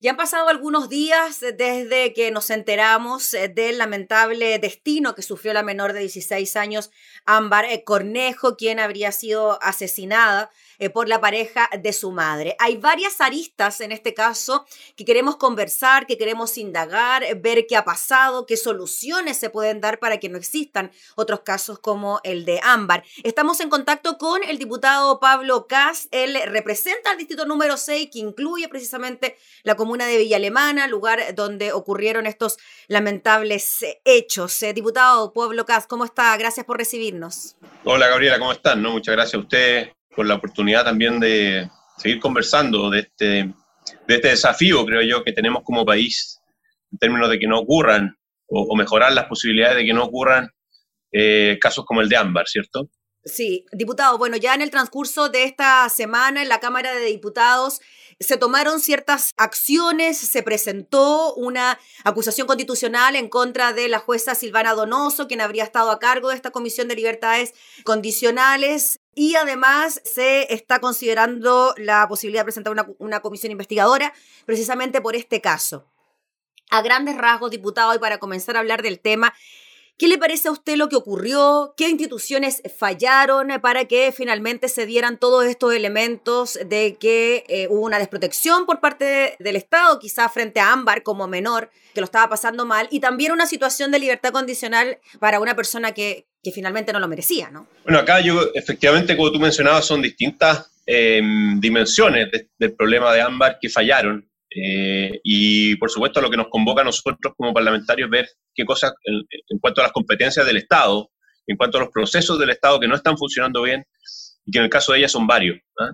Ya han pasado algunos días desde que nos enteramos eh, del lamentable destino que sufrió la menor de 16 años, Ámbar eh, Cornejo, quien habría sido asesinada eh, por la pareja de su madre. Hay varias aristas en este caso que queremos conversar, que queremos indagar, ver qué ha pasado, qué soluciones se pueden dar para que no existan otros casos como el de Ámbar. Estamos en contacto con el diputado Pablo Cas. Él representa al distrito número 6, que incluye precisamente la comuna de Villa Alemana, lugar donde ocurrieron estos lamentables eh, hechos. Eh, diputado Pueblo Cas, ¿cómo está? Gracias por recibirnos. Hola Gabriela, ¿cómo están? Muchas gracias a usted por la oportunidad también de seguir conversando de este, de este desafío, creo yo, que tenemos como país en términos de que no ocurran o, mejorar las posibilidades de que no ocurran eh, casos como el de Ámbar, ¿cierto? Sí, diputado, bueno, ya en el transcurso de esta semana en la Cámara de Diputados se tomaron ciertas acciones, se presentó una acusación constitucional en contra de la jueza Silvana Donoso, quien habría estado a cargo de esta Comisión de Libertades Condicionales. Y además se está considerando la posibilidad de presentar una, una comisión investigadora precisamente por este caso. A grandes rasgos, diputado, y para comenzar a hablar del tema, ¿Qué le parece a usted lo que ocurrió? ¿Qué instituciones fallaron para que finalmente se dieran todos estos elementos de que eh, hubo una desprotección por parte del Estado, quizá frente a Ámbar como menor, que lo estaba pasando mal, y también una situación de libertad condicional para una persona que, finalmente no lo merecía, ¿no? Bueno, acá yo, efectivamente, como tú mencionabas, son distintas em, dimensiones del problema de Ámbar que fallaron. Eh, y por supuesto lo que nos convoca a nosotros como parlamentarios es ver qué cosas en, cuanto a las competencias del Estado, en cuanto a los procesos del Estado que no están funcionando bien y que en el caso de ellas son varios. ¿ah?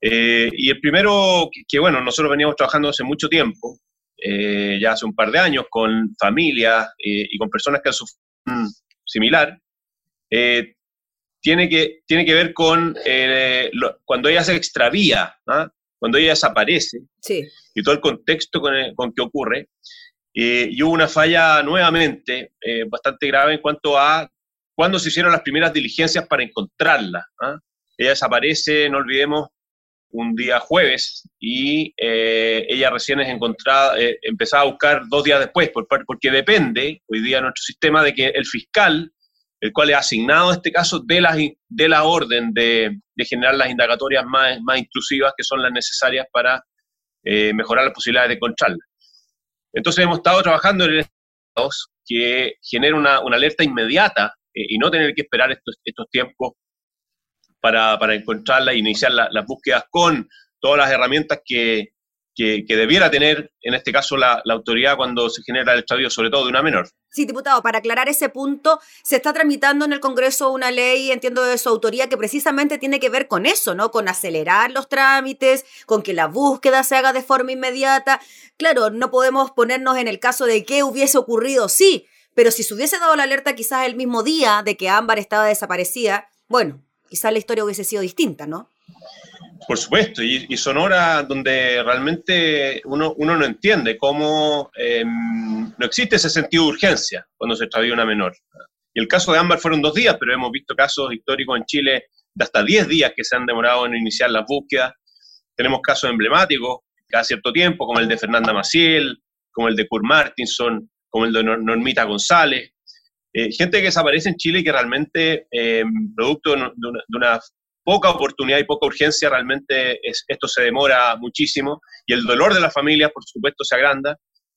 Eh, y el primero, que, bueno, nosotros veníamos trabajando hace mucho tiempo, eh, ya hace un par de años, con familias y con personas que han sufrido similar, tiene, que, tiene que ver con cuando ella se extravía, ¿ah? Cuando ella desaparece y todo el contexto con, con que ocurre, eh, y hubo una falla nuevamente eh, bastante grave en cuanto a cuándo se hicieron las primeras diligencias para encontrarla. ¿ah? Ella desaparece, no olvidemos, un día jueves y eh, ella recién es encontrada, empezaba a buscar dos días después, porque depende hoy día nuestro sistema de que el fiscal el cual es asignado en este caso de la, de la orden de, generar las indagatorias más, más inclusivas que son las necesarias para eh, mejorar las posibilidades de encontrarla. Entonces hemos estado trabajando en el que genere una, una alerta inmediata eh, y no tener que esperar estos, estos tiempos para, para encontrarla e iniciar las búsquedas con todas las herramientas que, que, debiera tener, en este caso, la, autoridad cuando se genera el extravío, sobre todo de una menor. Sí, diputado, para aclarar ese punto, se está tramitando en el Congreso una ley, entiendo de su autoría, que precisamente tiene que ver con eso, ¿no? Con acelerar los trámites, con que la búsqueda se haga de forma inmediata. Claro, no podemos ponernos en el caso de que hubiese ocurrido, sí, pero si se hubiese dado la alerta quizás el mismo día de que Ámbar estaba desaparecida, bueno, quizás la historia hubiese sido distinta, ¿no? Por supuesto, y, son horas donde realmente uno, uno no entiende cómo em, no existe ese sentido de urgencia cuando se extravía una menor. Y el caso de Ámbar fueron dos días, pero hemos visto casos históricos en Chile de hasta diez días que se han demorado en iniciar las búsquedas. Tenemos casos emblemáticos cada cierto tiempo, como el de Fernanda Maciel, como el de Kurt Martinson, como el de Normita González. Eh, gente que desaparece en Chile y que realmente, em, producto de una, poca oportunidad y poca urgencia, realmente esto se demora muchísimo y el dolor de la familia, por supuesto, se agranda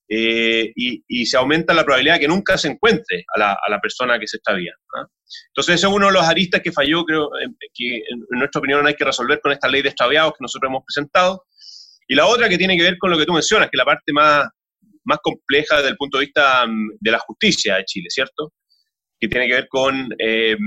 eh, y, se aumenta la probabilidad de que nunca se encuentre a la, persona que se está viendo. Entonces, ese es uno de los aristas que falló, creo, que en, nuestra opinión hay que resolver con esta ley de extraviados que nosotros hemos presentado. Y la otra que tiene que ver con lo que tú mencionas, que es la parte más, más compleja desde el punto de vista mm, de la justicia de Chile, ¿cierto? Que tiene que ver con eh,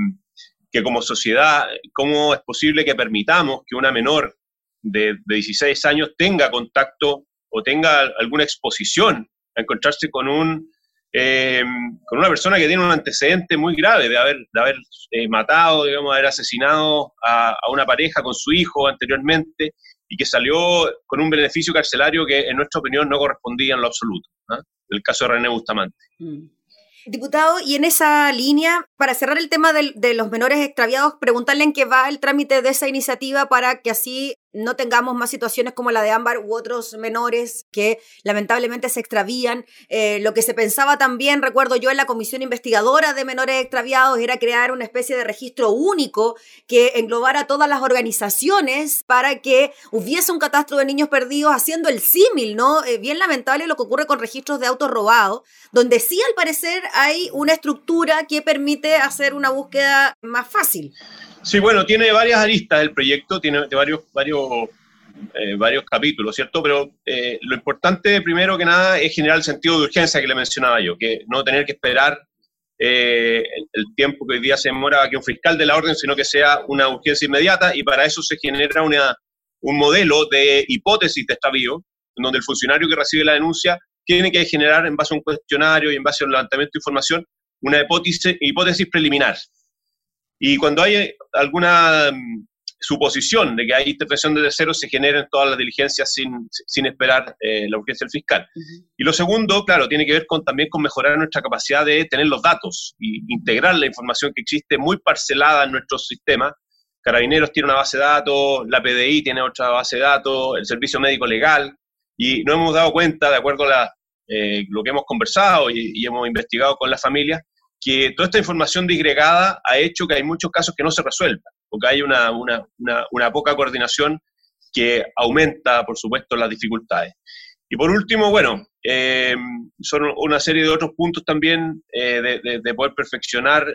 que como sociedad, ¿cómo es posible que permitamos que una menor de, 16 años tenga contacto o tenga alguna exposición a encontrarse con un eh, con una persona que tiene un antecedente muy grave de haber, de haber eh, matado, digamos, de haber asesinado a, una pareja con su hijo anteriormente y que salió con un beneficio carcelario que en nuestra opinión no correspondía en lo absoluto. El caso de René Bustamante. Mm. Diputado, y en esa línea, para cerrar el tema de, los menores extraviados, preguntarle en qué va el trámite de esa iniciativa para que así no tengamos más situaciones como la de Ámbar u otros menores que lamentablemente se extravían. Eh, lo que se pensaba también, recuerdo yo, en la comisión investigadora de menores extraviados era crear una especie de registro único que englobara todas las organizaciones para que hubiese un catastro de niños perdidos haciendo el símil, ¿no? Eh, bien lamentable lo que ocurre con registros de autos robados, donde sí al parecer hay una estructura que permite hacer una búsqueda más fácil. Sí, bueno, tiene varias aristas el proyecto, tiene varios, varios, eh, varios capítulos, ¿cierto? Pero eh, lo importante, primero que nada, es generar el sentido de urgencia que le mencionaba yo, que no tener que esperar eh, el, tiempo que hoy día se demora que un fiscal de la orden, sino que sea una urgencia inmediata, y para eso se genera una, un modelo de hipótesis de extravío, en donde el funcionario que recibe la denuncia tiene que generar, en base a un cuestionario y en base a un levantamiento de información, una hipótesis, hipótesis preliminar. Y cuando hay alguna mm, suposición de que hay intervención de terceros, se generan todas las diligencias sin, sin esperar eh, la urgencia del fiscal. Y lo segundo, claro, tiene que ver con, también con mejorar nuestra capacidad de tener los datos y integrar la información que existe muy parcelada en nuestro sistema. Carabineros tiene una base de datos, la PDI tiene otra base de datos, el Servicio Médico Legal, y no hemos dado cuenta, de acuerdo a eh, lo que hemos conversado y, y hemos investigado con las familias, que toda esta información disgregada ha hecho que hay muchos casos que no se resuelvan, porque hay una, una, poca coordinación que aumenta, por supuesto, las dificultades. Y por último, bueno, eh, son una serie de otros puntos también eh, de, poder perfeccionar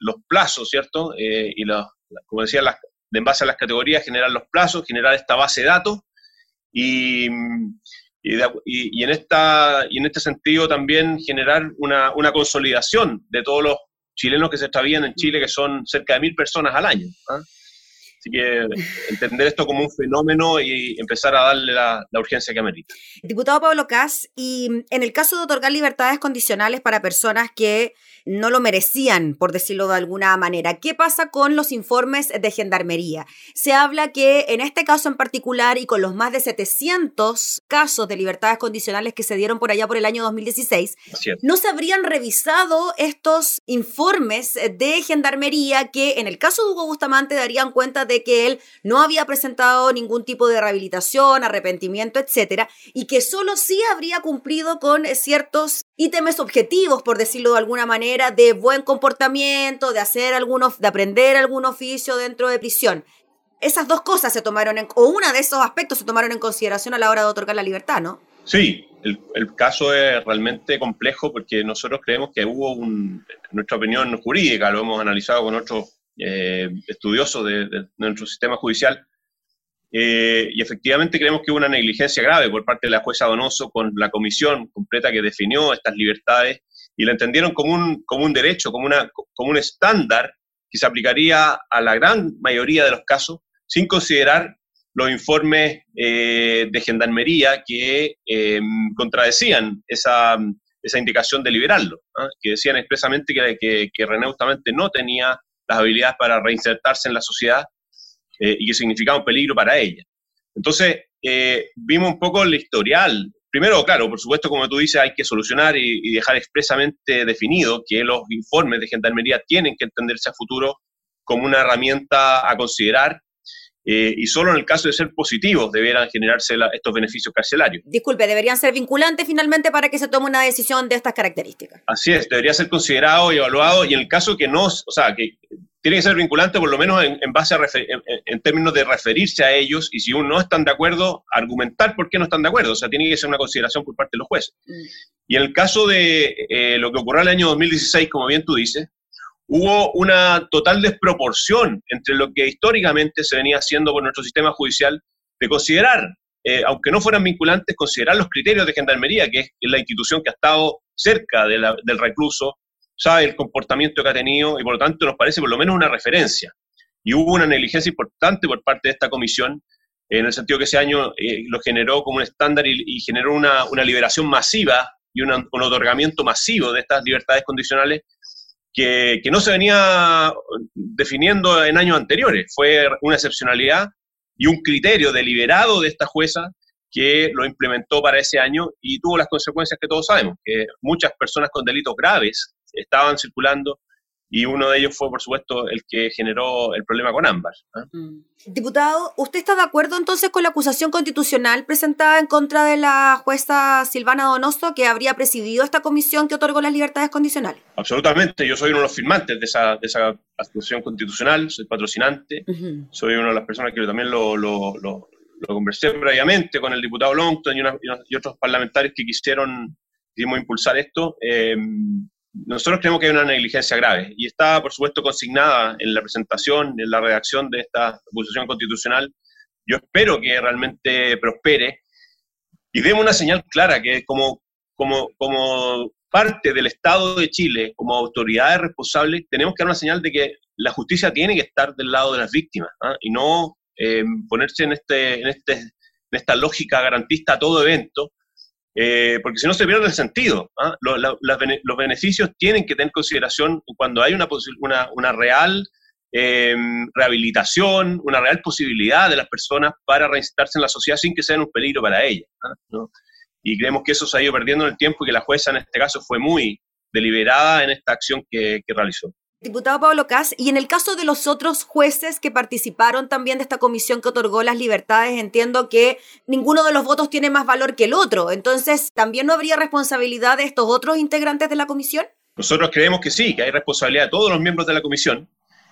los plazos, ¿cierto? Eh, y los, como decía, las, en base a las categorías, generar los plazos, generar esta base de datos y, y, en esta, y en este sentido también generar una, una consolidación de todos los chilenos que se extravían en Chile, que son cerca de mil personas al año. ¿ah? Así que entender esto como un fenómeno y empezar a darle la, la, urgencia que amerita. Diputado Pablo Cas, y en el caso de otorgar libertades condicionales para personas que no lo merecían, por decirlo de alguna manera. ¿Qué pasa con los informes de gendarmería? Se habla que en este caso en particular y con los más de 700 casos de libertades condicionales que se dieron por allá por el año 2016, no se habrían revisado estos informes de gendarmería que en el caso de Hugo Bustamante darían cuenta de que él no había presentado ningún tipo de rehabilitación, arrepentimiento, etcétera, y que solo sí habría cumplido con ciertos ítems objetivos, por decirlo de alguna manera, de buen comportamiento, de hacer algunos, de aprender algún oficio dentro de prisión. Esas dos cosas se tomaron en, o una de esos aspectos se tomaron en consideración a la hora de otorgar la libertad, ¿no? Sí, el, caso es realmente complejo porque nosotros creemos que hubo un, nuestra opinión jurídica, lo hemos analizado con otros eh, estudiosos de nuestro sistema judicial, eh, y efectivamente creemos que hubo una negligencia grave por parte de la jueza Donoso con la comisión completa que definió estas libertades y la entendieron como un, como un derecho, como, una, como un estándar que se aplicaría a la gran mayoría de los casos sin considerar los informes eh, de gendarmería que em, contradecían esa, esa, indicación de liberarlo, que decían expresamente que, que, que René justamente no tenía las habilidades para reinsertarse en la sociedad eh, y que significaba un peligro para ella. Entonces, eh, vimos un poco el historial. Primero, claro, por supuesto, como tú dices, hay que solucionar y, dejar expresamente definido que los informes de gendarmería tienen que entenderse a futuro como una herramienta a considerar eh, y solo en el caso de ser positivos debieran generarse estos beneficios carcelarios. Disculpe, deberían ser vinculantes finalmente para que se tome una decisión de estas características. Así es, debería ser considerado y evaluado y en el caso que no, o sea, que tiene que ser vinculante por lo menos en, base a en, términos de referirse a ellos y si uno no están de acuerdo, argumentar por qué no están de acuerdo. O sea, tiene que ser una consideración por parte de los jueces. Mm. Y en el caso de eh, lo que ocurrió en el año 2016, como bien tú dices, hubo una total desproporción entre lo que históricamente se venía haciendo por nuestro sistema judicial de considerar, eh, aunque no fueran vinculantes, considerar los criterios de gendarmería, que es la institución que ha estado cerca del recluso, sabe el comportamiento que ha tenido y por lo tanto nos parece por lo menos una referencia. Y hubo una negligencia importante por parte de esta comisión, en el sentido que ese año eh, lo generó como un estándar y, generó una, liberación masiva y un otorgamiento masivo de estas libertades condicionales que, que, no se venía definiendo en años anteriores. Fue una excepcionalidad y un criterio deliberado de esta jueza que lo implementó para ese año y tuvo las consecuencias que todos sabemos, que muchas personas con delitos graves estaban circulando y uno de ellos fue, por supuesto, el que generó el problema con Ámbar. ¿ah? Mm. Diputado, ¿usted está de acuerdo entonces con la acusación constitucional presentada en contra de la jueza Silvana Donoso, que habría presidido esta comisión que otorgó las libertades condicionales? Absolutamente, yo soy uno de los firmantes de esa, de esa acusación constitucional, soy patrocinante, soy una de las personas que también lo, lo, lo, conversé previamente con el diputado Longton y, y, otros parlamentarios que quisieron, impulsar esto. Eh, nosotros creemos que hay una negligencia grave y está, por supuesto, consignada en la presentación, en la redacción de esta acusación constitucional. Yo espero que realmente prospere y demos una señal clara que como, parte del Estado de Chile, como autoridades responsables, tenemos que dar una señal de que la justicia tiene que estar del lado de las víctimas ¿ah? y no eh, ponerse en, este, en, este, en esta lógica garantista a todo evento eh, porque si no se pierde el sentido. ¿ah? Los, beneficios tienen que tener consideración cuando hay una, una, una real em, rehabilitación, una real posibilidad de las personas para reinsertarse en la sociedad sin que sean un peligro para ellas. ¿ah? Y creemos que eso se ha ido perdiendo en el tiempo y que la jueza en este caso fue muy deliberada en esta acción que realizó. Diputado Pablo Cas, y en el caso de los otros jueces que participaron también de esta comisión que otorgó las libertades, entiendo que ninguno de los votos tiene más valor que el otro. Entonces, ¿también no habría responsabilidad de estos otros integrantes de la comisión? Nosotros creemos que sí, que hay responsabilidad de todos los miembros de la comisión.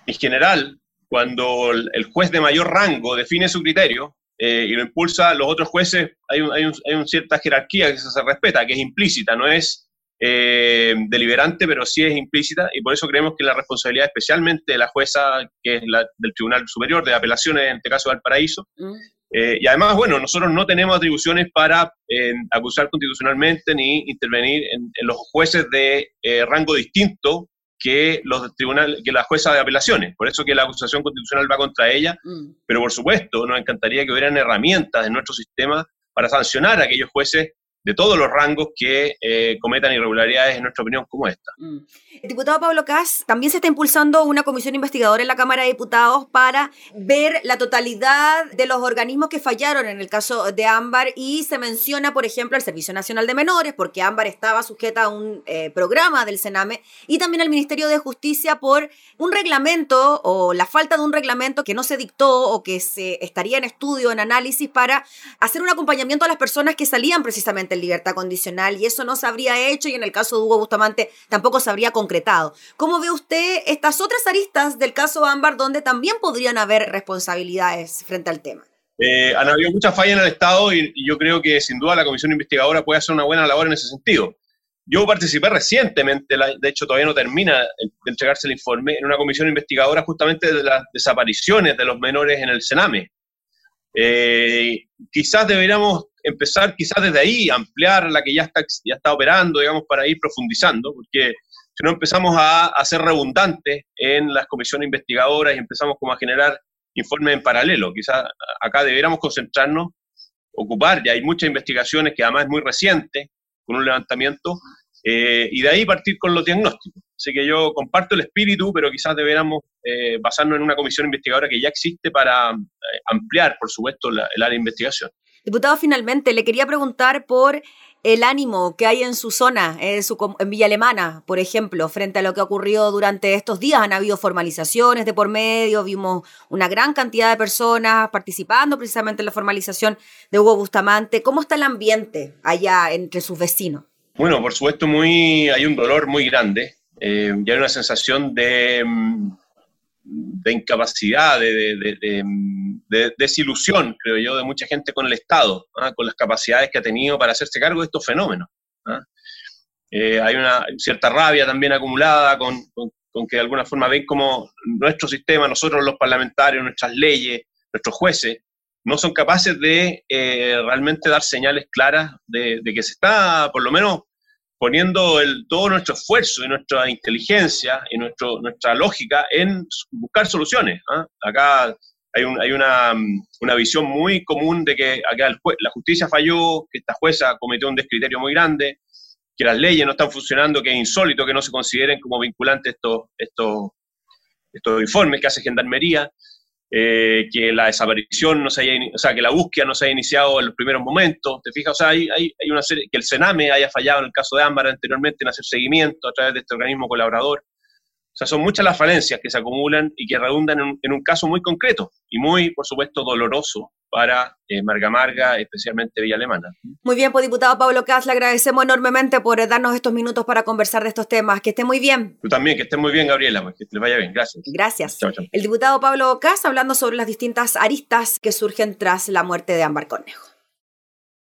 En general, cuando el juez de mayor rango define su criterio eh, y lo impulsa, los otros jueces, hay, hay, hay una cierta jerarquía que se respeta, que es implícita, no es eh, deliberante, pero sí es implícita, y por eso creemos que la responsabilidad especialmente de la jueza, que es la del Tribunal Superior de Apelaciones, en este caso Valparaíso, mm. eh, y además, bueno, nosotros no tenemos atribuciones para eh, acusar constitucionalmente ni intervenir en, los jueces de rango distinto que los tribunales, que la jueza de apelaciones. Por eso que la acusación constitucional va contra ella, mm. pero por supuesto nos encantaría que hubieran herramientas en nuestro sistema para sancionar a aquellos jueces de todos los rangos que eh, cometan irregularidades, en nuestra opinión, como esta. Mm. El diputado Pablo Cas, también se está impulsando una comisión investigadora en la Cámara de Diputados para ver la totalidad de los organismos que fallaron en el caso de Ámbar y se menciona, por ejemplo, el Servicio Nacional de Menores, porque Ámbar estaba sujeta a un eh, programa del Sename, y también al Ministerio de Justicia por un reglamento o la falta de un reglamento que no se dictó o que se estaría en estudio, en análisis, para hacer un acompañamiento a las personas que salían precisamente libertad condicional y eso no se habría hecho y en el caso de Hugo Bustamante tampoco se habría concretado. ¿Cómo ve usted estas otras aristas del caso Ámbar donde también podrían haber responsabilidades frente al tema? Eh, han habido muchas fallas en el Estado y, yo creo que sin duda la comisión investigadora puede hacer una buena labor en ese sentido. Yo participé recientemente, de hecho todavía no termina de entregarse el informe, en una comisión investigadora justamente de las desapariciones de los menores en el Sename. Eh, quizás deberíamos empezar quizás desde ahí, ampliar la que ya está, ya está operando, digamos, para ir profundizando, porque si no empezamos a, a ser redundantes en las comisiones investigadoras y empezamos como a generar informes en paralelo. Quizás acá deberíamos concentrarnos, ocupar, ya hay muchas investigaciones que además es muy reciente, con un levantamiento, eh, y de ahí partir con los diagnósticos. Así que yo comparto el espíritu, pero quizás deberíamos eh, basarnos en una comisión investigadora que ya existe para eh, ampliar, por supuesto, el área de investigación. Diputado, finalmente, le quería preguntar por el ánimo que hay en su zona, en, su, en Villa Alemana, por ejemplo, frente a lo que ha ocurrido durante estos días. Han habido formalizaciones de por medio, vimos una gran cantidad de personas participando precisamente en la formalización de Hugo Bustamante. ¿Cómo está el ambiente allá entre sus vecinos? Bueno, por supuesto, muy, hay un dolor muy grande. Eh, y hay una sensación de, mm, de incapacidad, de, desilusión, creo yo, de mucha gente con el Estado, ¿ah? con las capacidades que ha tenido para hacerse cargo de estos fenómenos. ¿ah? Eh, hay una cierta rabia también acumulada con, que de alguna forma ven como nuestro sistema, nosotros los parlamentarios, nuestras leyes, nuestros jueces, no son capaces de eh, realmente dar señales claras de, que se está, por lo menos, poniendo el, todo nuestro esfuerzo y nuestra inteligencia y nuestro, nuestra lógica en buscar soluciones. ¿ah? Acá hay, un, hay una, una, visión muy común de que acá la justicia falló, que esta jueza cometió un descriterio muy grande, que las leyes no están funcionando, que es insólito que no se consideren como vinculantes estos, estos, estos informes que hace Gendarmería. Eh, que la desaparición no se haya, o sea, que la búsqueda no se haya iniciado en los primeros momentos, ¿te fijas? O sea, hay, hay, una serie, que el Sename haya fallado en el caso de Ámbar anteriormente en hacer seguimiento a través de este organismo colaborador. O sea, son muchas las falencias que se acumulan y que redundan en un, caso muy concreto y muy, por supuesto, doloroso para eh, Marga Marga, especialmente Villa Alemana. Muy bien, pues diputado Pablo Cas, le agradecemos enormemente por darnos estos minutos para conversar de estos temas. Que esté muy bien. Tú también, que esté muy bien, Gabriela, pues, que les vaya bien. Gracias. Gracias. El diputado Pablo Cas hablando sobre las distintas aristas que surgen tras la muerte de Ámbar Cornejo.